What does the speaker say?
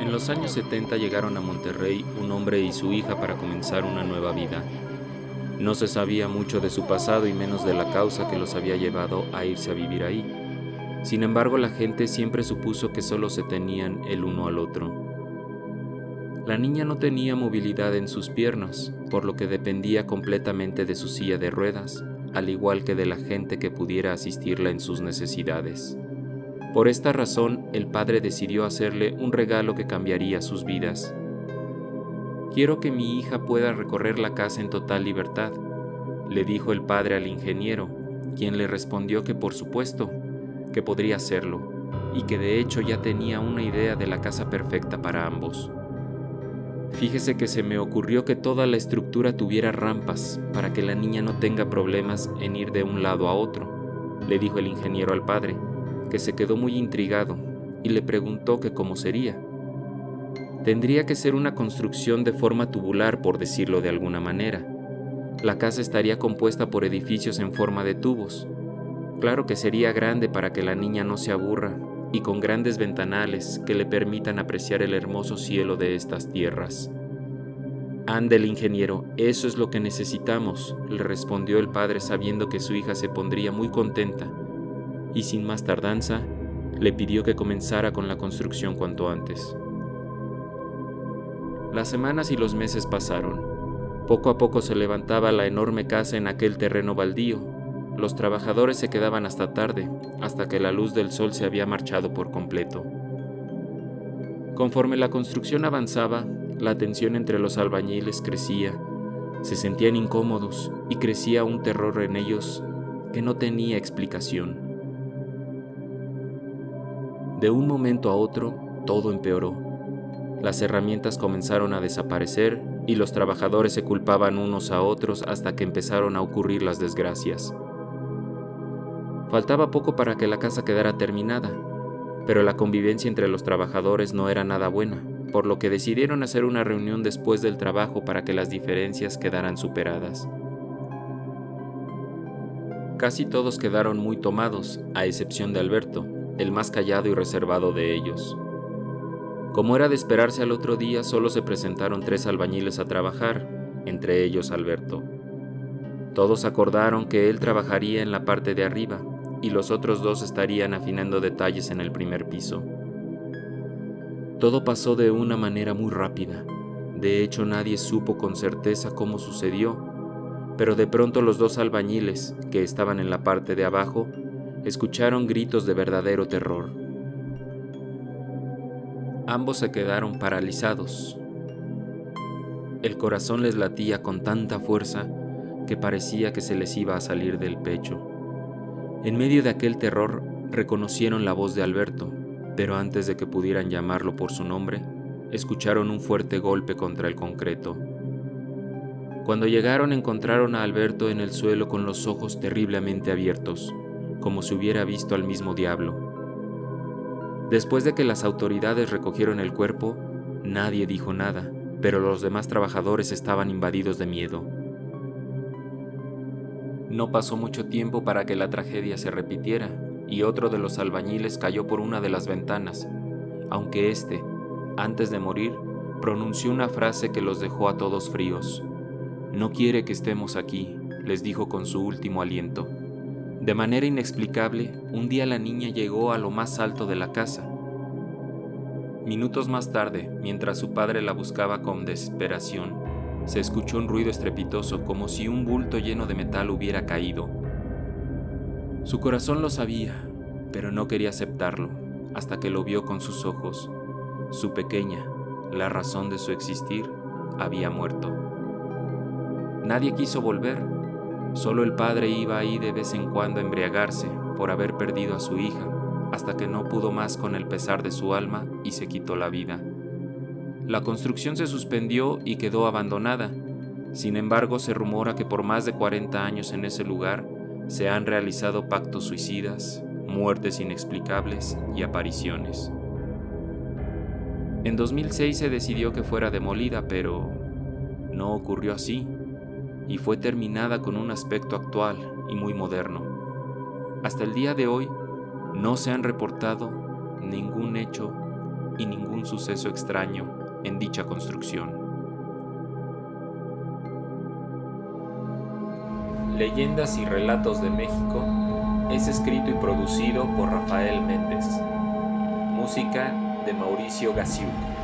En los años 70 llegaron a Monterrey un hombre y su hija para comenzar una nueva vida. No se sabía mucho de su pasado y menos de la causa que los había llevado a irse a vivir ahí. Sin embargo, la gente siempre supuso que solo se tenían el uno al otro. La niña no tenía movilidad en sus piernas, por lo que dependía completamente de su silla de ruedas, al igual que de la gente que pudiera asistirla en sus necesidades. Por esta razón, el padre decidió hacerle un regalo que cambiaría sus vidas. Quiero que mi hija pueda recorrer la casa en total libertad, le dijo el padre al ingeniero, quien le respondió que por supuesto, que podría hacerlo, y que de hecho ya tenía una idea de la casa perfecta para ambos. Fíjese que se me ocurrió que toda la estructura tuviera rampas para que la niña no tenga problemas en ir de un lado a otro, le dijo el ingeniero al padre que se quedó muy intrigado y le preguntó que cómo sería. Tendría que ser una construcción de forma tubular, por decirlo de alguna manera. La casa estaría compuesta por edificios en forma de tubos. Claro que sería grande para que la niña no se aburra y con grandes ventanales que le permitan apreciar el hermoso cielo de estas tierras. Ande el ingeniero, eso es lo que necesitamos, le respondió el padre sabiendo que su hija se pondría muy contenta y sin más tardanza le pidió que comenzara con la construcción cuanto antes. Las semanas y los meses pasaron. Poco a poco se levantaba la enorme casa en aquel terreno baldío. Los trabajadores se quedaban hasta tarde, hasta que la luz del sol se había marchado por completo. Conforme la construcción avanzaba, la tensión entre los albañiles crecía, se sentían incómodos y crecía un terror en ellos que no tenía explicación. De un momento a otro, todo empeoró. Las herramientas comenzaron a desaparecer y los trabajadores se culpaban unos a otros hasta que empezaron a ocurrir las desgracias. Faltaba poco para que la casa quedara terminada, pero la convivencia entre los trabajadores no era nada buena, por lo que decidieron hacer una reunión después del trabajo para que las diferencias quedaran superadas. Casi todos quedaron muy tomados, a excepción de Alberto, el más callado y reservado de ellos. Como era de esperarse al otro día, solo se presentaron tres albañiles a trabajar, entre ellos Alberto. Todos acordaron que él trabajaría en la parte de arriba y los otros dos estarían afinando detalles en el primer piso. Todo pasó de una manera muy rápida. De hecho, nadie supo con certeza cómo sucedió, pero de pronto los dos albañiles, que estaban en la parte de abajo, escucharon gritos de verdadero terror. Ambos se quedaron paralizados. El corazón les latía con tanta fuerza que parecía que se les iba a salir del pecho. En medio de aquel terror reconocieron la voz de Alberto, pero antes de que pudieran llamarlo por su nombre, escucharon un fuerte golpe contra el concreto. Cuando llegaron encontraron a Alberto en el suelo con los ojos terriblemente abiertos como si hubiera visto al mismo diablo. Después de que las autoridades recogieron el cuerpo, nadie dijo nada, pero los demás trabajadores estaban invadidos de miedo. No pasó mucho tiempo para que la tragedia se repitiera y otro de los albañiles cayó por una de las ventanas, aunque éste, antes de morir, pronunció una frase que los dejó a todos fríos. No quiere que estemos aquí, les dijo con su último aliento. De manera inexplicable, un día la niña llegó a lo más alto de la casa. Minutos más tarde, mientras su padre la buscaba con desesperación, se escuchó un ruido estrepitoso como si un bulto lleno de metal hubiera caído. Su corazón lo sabía, pero no quería aceptarlo, hasta que lo vio con sus ojos. Su pequeña, la razón de su existir, había muerto. Nadie quiso volver, Solo el padre iba ahí de vez en cuando a embriagarse por haber perdido a su hija, hasta que no pudo más con el pesar de su alma y se quitó la vida. La construcción se suspendió y quedó abandonada. Sin embargo, se rumora que por más de 40 años en ese lugar se han realizado pactos suicidas, muertes inexplicables y apariciones. En 2006 se decidió que fuera demolida, pero no ocurrió así y fue terminada con un aspecto actual y muy moderno. Hasta el día de hoy no se han reportado ningún hecho y ningún suceso extraño en dicha construcción. Leyendas y Relatos de México es escrito y producido por Rafael Méndez. Música de Mauricio Gasiuk.